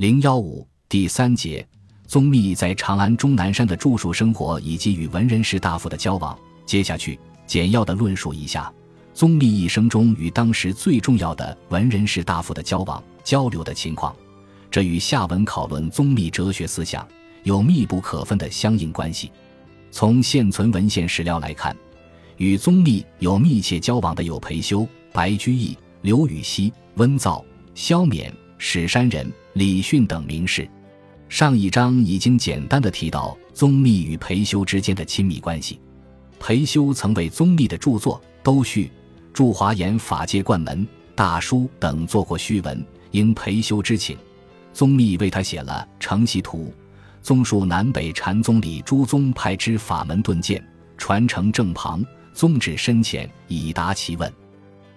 零幺五第三节，宗密在长安终南山的住宿生活以及与文人士大夫的交往。接下去简要的论述一下宗密一生中与当时最重要的文人士大夫的交往交流的情况。这与下文讨论宗密哲学思想有密不可分的相应关系。从现存文献史料来看，与宗密有密切交往的有裴修、白居易、刘禹锡、温造、萧冕、史山人、李训等名士。上一章已经简单的提到宗密与裴修之间的亲密关系。裴修曾为宗密的著作《都序》《驻华严法界观门》《大书》等做过序文，应裴修之请，宗密为他写了《承袭图》。综述南北禅宗里诸宗派之法门顿渐，传承正旁，宗旨深浅，以答其问。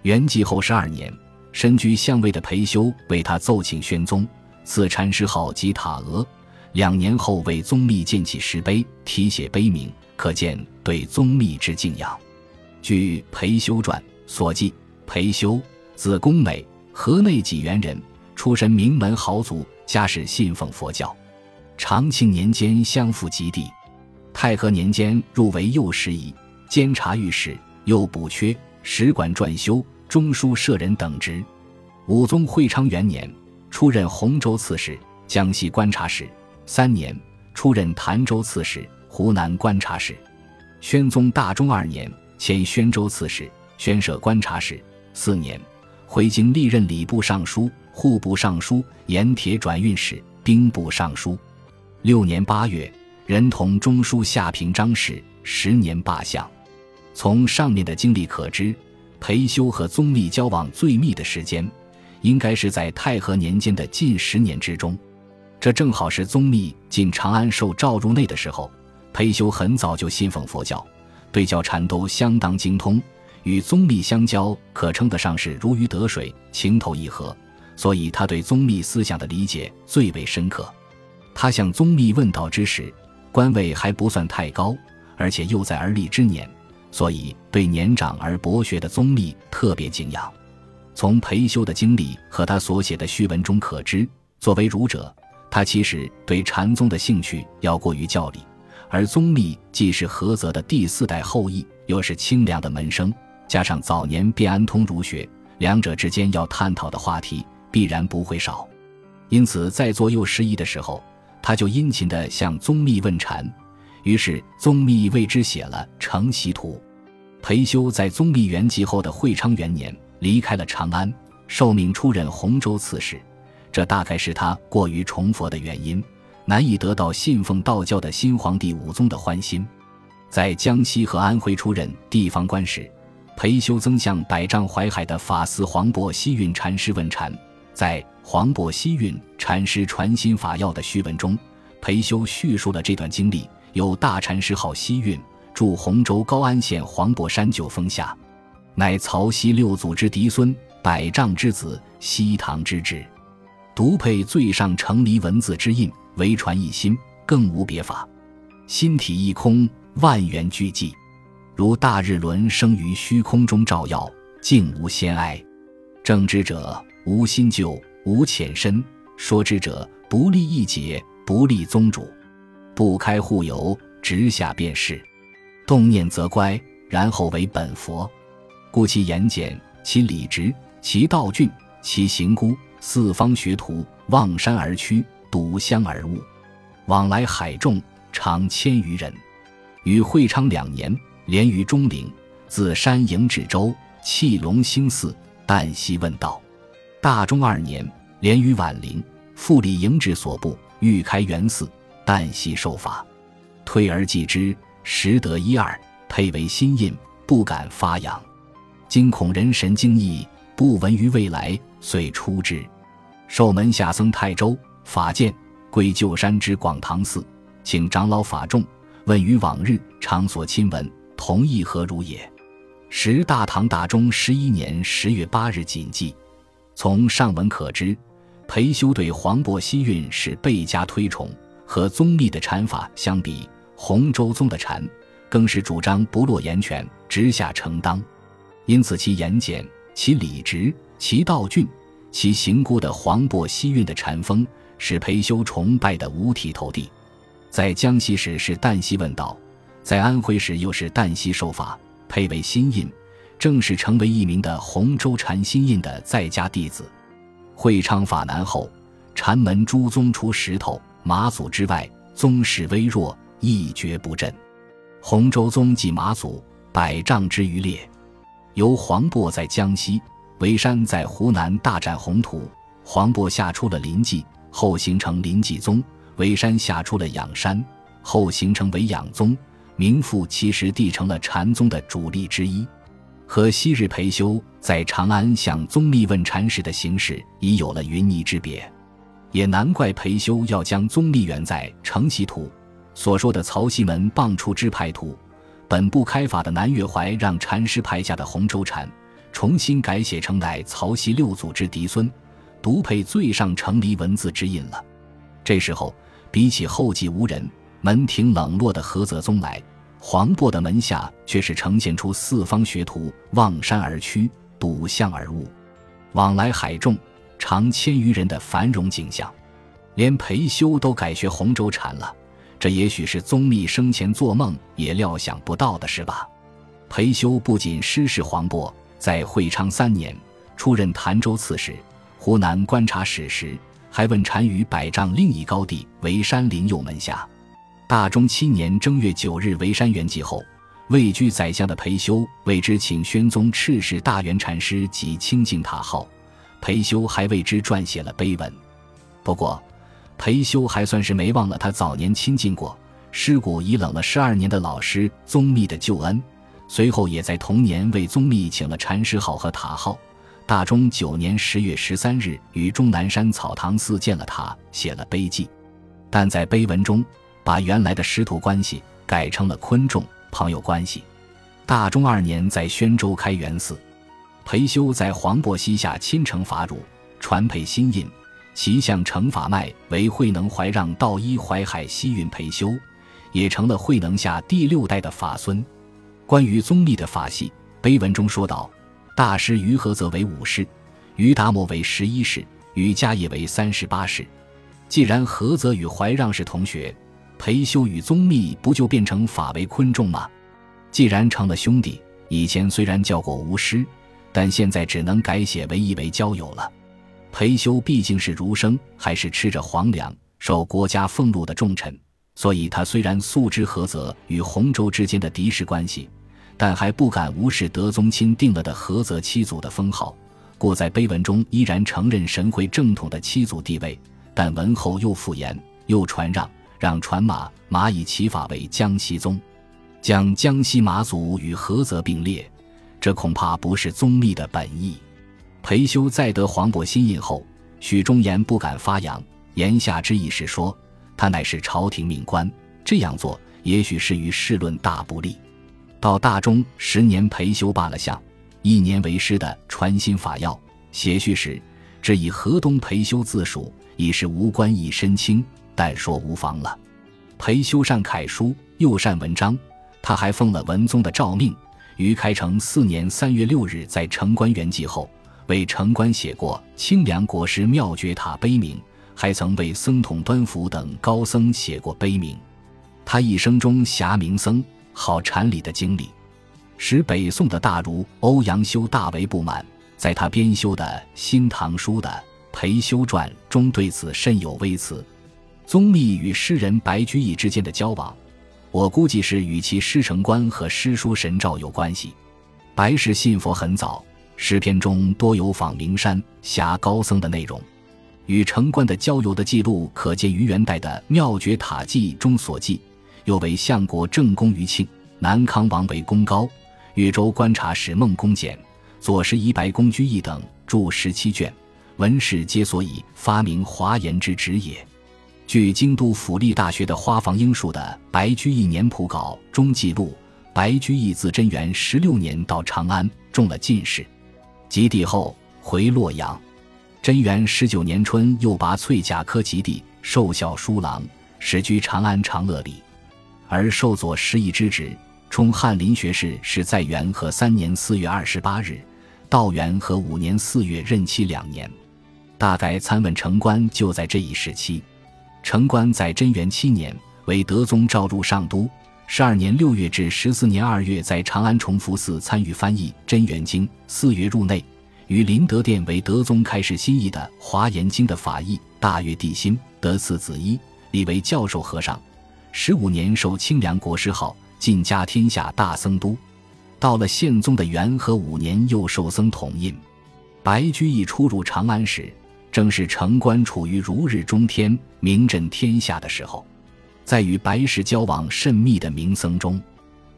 元季后十二年，身居相位的裴修为他奏请宣宗，赐禅师号及塔额。两年后为宗密建起石碑，题写碑铭，可见对宗密之敬仰。据《裴修传》所记，裴修字公美，河内济源人，出身名门豪族，家世信奉佛教。长庆年间相赴极地，太和年间入为右拾遗，监察御史，又补缺，使馆撰修，中书舍人等职。武宗会昌元年，出任洪州刺史、江西观察使；三年，出任潭州刺史、湖南观察使。宣宗大中二年，迁宣州刺史、宣舍观察使；四年，回京历任礼部尚书、户部尚书、盐铁转运使、兵部尚书。六年八月，任同中书下平章事，十年罢相。从上面的经历可知，裴修和宗密交往最密的时间，应该是在太和年间的近十年之中。这正好是宗密进长安受召入内的时候。裴修很早就信奉佛教，对教禅都相当精通，与宗密相交，可称得上是如鱼得水，情投意合。所以他对宗密思想的理解最为深刻。他向宗密问道之时，官位还不算太高，而且又在而立之年，所以对年长而博学的宗密特别敬仰。从裴修的经历和他所写的序文中可知，作为儒者，他其实对禅宗的兴趣要过于教理，而宗密既是菏泽的第四代后裔，又是清凉的门生，加上早年便安通儒学，两者之间要探讨的话题必然不会少。因此，在左右失意的时候。他就殷勤地向宗密问禅，于是宗密为之写了《承袭图》。裴修在宗密圆寂后的会昌元年离开了长安，受命出任洪州刺史。这大概是他过于崇佛的原因，难以得到信奉道教的新皇帝武宗的欢心。在江西和安徽出任地方官时，裴修曾向百丈怀海的法寺黄檗西运禅师问禅。在黄渤西运禅师传心法要的序文中，裴修叙述了这段经历。有大禅师号西运，住洪州高安县黄檗山九峰下，乃曹溪六祖之嫡孙，百丈之子，西堂之侄。独配最上成离文字之印，唯传一心，更无别法。心体一空，万缘俱寂，如大日轮生于虚空中照耀，静无仙哀。正知者。无心就，无浅深；说之者不立一解，不立宗主，不开户由，直下便是。动念则乖，然后为本佛。故其言简，其理直，其道峻，其行孤。四方学徒望山而趋，睹香而悟。往来海众常千余人。与会昌两年，连于中陵，自山营至州，弃龙兴寺，旦夕问道。大中二年，连于宛陵，复理营制所部，欲开元寺，旦夕受法。推而继之，识得一二，配为心印，不敢发扬。惊恐人神惊异，不闻于未来，遂出之。受门下僧泰州法鉴，归旧山之广堂寺，请长老法众，问于往日常所亲闻，同意何如也？时大唐大中十一年十月八日谨记。从上文可知，裴修对黄渤西运是倍加推崇。和宗密的禅法相比，洪州宗的禅更是主张不落言权，直下承当。因此，其言简，其理直，其道峻，其行孤的黄渤西运的禅风，使裴休崇拜得五体投地。在江西时是旦夕问道，在安徽时又是旦夕受法，配为新印，正式成为一名的洪州禅新印的在家弟子。会昌法难后，禅门诸宗除石头、马祖之外，宗势微弱，一蹶不振。洪州宗继马祖，百丈之余烈。由黄渤在江西，韦山在湖南大展宏图。黄渤下出了临济，后形成临济宗；韦山下出了仰山，后形成为仰宗。名副其实地成了禅宗的主力之一。和昔日裴修在长安向宗密问禅时的形式已有了云泥之别，也难怪裴修要将宗密原在《承袭图》所说的曹溪门傍处之派图，本不开法的南岳怀让禅师派下的洪州禅，重新改写成乃曹溪六祖之嫡孙，独配最上成离文字之印了。这时候，比起后继无人、门庭冷落的菏泽宗来。黄渤的门下却是呈现出四方学徒望山而趋、睹象而悟、往来海众常千余人的繁荣景象。连裴修都改学洪州禅了，这也许是宗密生前做梦也料想不到的事吧。裴修不仅师事黄渤，在会昌三年出任潭州刺史、湖南观察使时，还问禅于百丈另一高地为山林右门下。大中七年正月九日，为山圆寂后，位居宰相的裴修为之请宣宗敕使大圆禅师及清净塔号，裴修还为之撰写了碑文。不过，裴修还算是没忘了他早年亲近过、尸骨已冷了十二年的老师宗密的旧恩，随后也在同年为宗密请了禅师号和塔号。大中九年十月十三日，于终南山草堂寺建了塔，写了碑记，但在碑文中。把原来的师徒关系改成了昆仲朋友关系。大中二年，在宣州开元寺，裴修在黄渤西下亲承法乳，传配新印，其向承法脉为慧能怀让道一淮海西运裴修，也成了慧能下第六代的法孙。关于宗密的法系，碑文中说道：大师于和则为五世，于达摩为十一世，于迦叶为三十八世。既然菏泽与怀让是同学。裴修与宗密不就变成法为昆仲吗？既然成了兄弟，以前虽然叫过吴师，但现在只能改写为一为交友了。裴修毕竟是儒生，还是吃着皇粮、受国家俸禄的重臣，所以他虽然素知菏泽与洪州之间的敌视关系，但还不敢无视德宗钦定了的菏泽七祖的封号，故在碑文中依然承认神会正统的七祖地位，但文后又复言又传让。让传马马以其法为江西宗，将江西马祖与菏泽并列，这恐怕不是宗密的本意。裴修在得黄渤新印后，许忠言不敢发扬，言下之意是说他乃是朝廷命官，这样做也许是与世论大不利。到大中十年，裴修罢了相，一年为师的传心法要写序时，只以河东裴修自述，已是无官一身轻。但说无妨了。裴修善楷书，又善文章，他还奉了文宗的诏命，于开成四年三月六日在城关圆寂后，为城关写过清凉国师妙觉塔碑铭，还曾为僧统端福等高僧写过碑铭。他一生中侠名僧，好禅理的经历，使北宋的大儒欧阳修大为不满，在他编修的《新唐书》的《裴修传》中，对此甚有微词。宗密与诗人白居易之间的交往，我估计是与其师承观和诗书神照有关系。白氏信佛很早，诗篇中多有访名山、峡高僧的内容。与城关的交游的记录，可见于元代的《妙觉塔记》中所记。又为相国正宫于庆、南康王为公高、越州观察使孟公简、左拾遗白公居易等著十七卷，文史皆所以发明华严之旨也。据京都府立大学的花房英树的《白居易年谱稿》中记录，白居易自贞元十六年到长安，中了进士，及第后回洛阳。贞元十九年春，又拔翠甲科及第，授校书郎，始居长安长乐里。而受左拾遗之职，充翰林学士，是在元和三年四月二十八日，道元和五年四月任期两年。大概参问城关就在这一时期。城关在贞元七年为德宗召入上都，十二年六月至十四年二月在长安崇福寺参与翻译《真元经》，四月入内，于麟德殿为德宗开示新译的《华严经》的法义，大悦帝心，得赐子衣，立为教授和尚。十五年受清凉国师号，进加天下大僧都。到了宪宗的元和五年，又受僧统印。白居易初入长安时，正是城关处于如日中天、名震天下的时候。在与白石交往甚密的名僧中，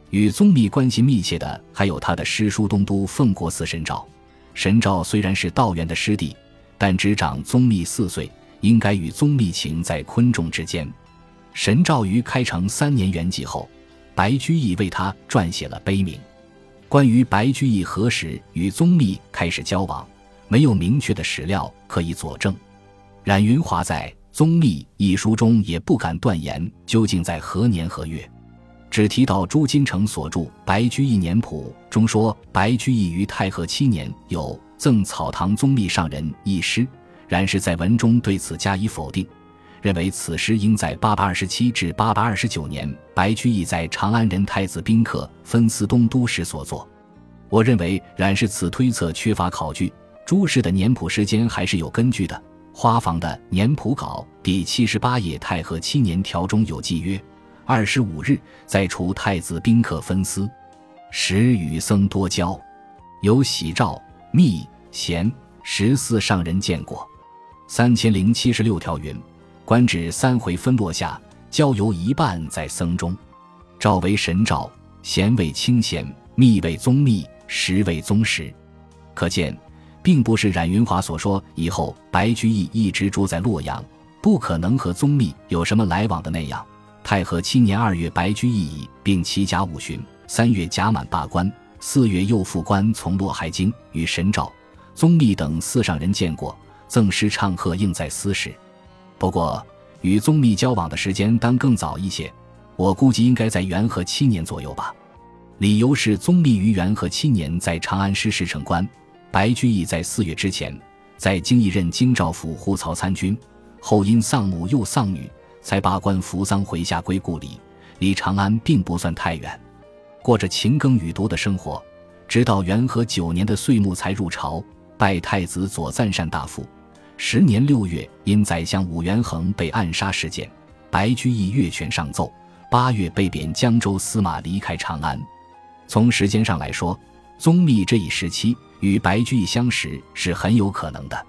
与宗密关系密切的还有他的师叔东都奉国寺神照。神照虽然是道元的师弟，但只长宗密四岁，应该与宗密情在昆仲之间。神照于开成三年圆寂后，白居易为他撰写了碑铭。关于白居易何时与宗密开始交往，没有明确的史料可以佐证。冉云华在《宗密》一书中也不敢断言究竟在何年何月，只提到朱金城所著《白居易年谱》中说，白居易于太和七年有赠草堂宗密上人一诗，然是在文中对此加以否定。认为此诗应在八百二十七至八百二十九年，白居易在长安人太子宾客分司东都时所作。我认为冉氏此推测缺乏考据，朱氏的年谱时间还是有根据的。花房的年谱稿第七十八页太和七年条中有记曰：二十五日，在除太子宾客分司，时与僧多交，有喜诏密贤十四上人见过。三千零七十六条云。官至三回分落下，交由一半在僧中。诏为神诏，贤为清贤，密为宗密，实为宗实。可见，并不是冉云华所说以后白居易一直住在洛阳，不可能和宗密有什么来往的那样。太和七年二月，白居易已并齐甲五旬；三月甲满罢官，四月又复官从洛海京，与神照、宗密等四上人见过，赠诗唱和，应在私事。不过，与宗密交往的时间当更早一些，我估计应该在元和七年左右吧。理由是宗密于元和七年在长安失事成官，白居易在四月之前在京邑任京兆府护曹参军，后因丧母又丧女，才罢官服丧回下归故里，离长安并不算太远，过着勤耕雨读的生活，直到元和九年的岁暮才入朝拜太子左赞善大夫。十年六月，因宰相武元衡被暗杀事件，白居易越权上奏。八月被贬江州司马，离开长安。从时间上来说，宗密这一时期与白居易相识是很有可能的。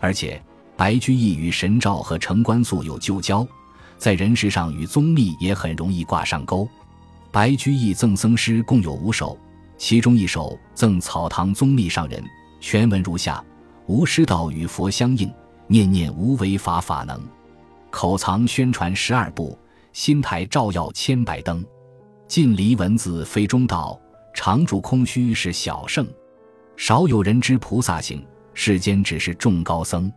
而且，白居易与神照和程关素有旧交，在人事上与宗密也很容易挂上钩。白居易赠僧诗共有五首，其中一首赠草堂宗密上人，全文如下。无师道与佛相应，念念无为法法能。口藏宣传十二部，心台照耀千百灯。近离文字非中道，常住空虚是小圣。少有人知菩萨行，世间只是众高僧。